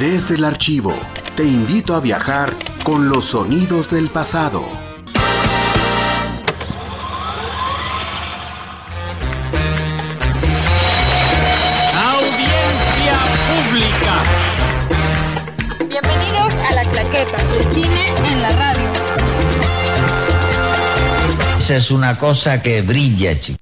Desde el archivo, te invito a viajar con los sonidos del pasado. Audiencia pública. Bienvenidos a La Claqueta, el cine en la radio. Esa es una cosa que brilla, chico.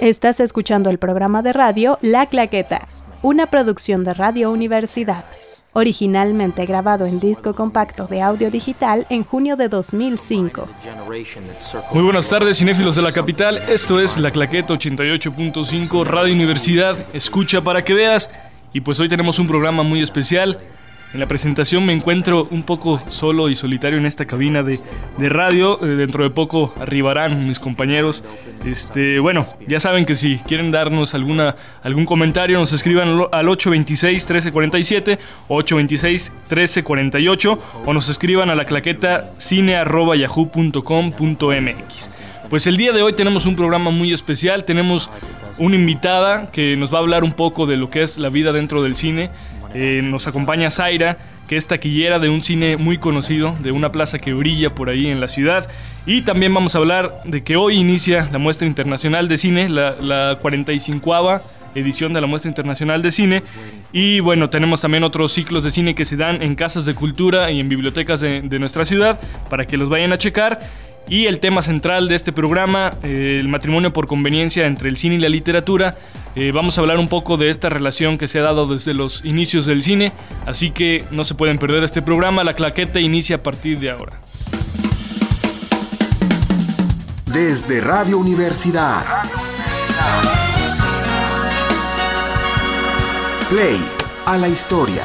Estás escuchando el programa de radio La Claqueta, una producción de Radio Universidad, originalmente grabado en disco compacto de audio digital en junio de 2005. Muy buenas tardes, cinéfilos de la capital. Esto es La Claqueta 88.5 Radio Universidad. Escucha para que veas. Y pues hoy tenemos un programa muy especial. En la presentación me encuentro un poco solo y solitario en esta cabina de, de radio. Eh, dentro de poco arribarán mis compañeros. Este, bueno, ya saben que si quieren darnos alguna, algún comentario, nos escriban al 826-1347, 826-1348 o nos escriban a la claqueta cine.yahoo.com.mx. Pues el día de hoy tenemos un programa muy especial. Tenemos una invitada que nos va a hablar un poco de lo que es la vida dentro del cine. Eh, nos acompaña Zaira, que es taquillera de un cine muy conocido, de una plaza que brilla por ahí en la ciudad. Y también vamos a hablar de que hoy inicia la muestra internacional de cine, la, la 45 edición de la muestra internacional de cine. Y bueno, tenemos también otros ciclos de cine que se dan en casas de cultura y en bibliotecas de, nuestra ciudad para que los vayan a checar. Y el tema central de este programa, eh, el matrimonio por conveniencia entre el cine y la literatura. Eh, vamos a hablar un poco de esta relación que se ha dado desde los inicios del cine, así que no se pueden perder este programa. La claqueta inicia a partir de ahora. Desde Radio Universidad. Play a la historia.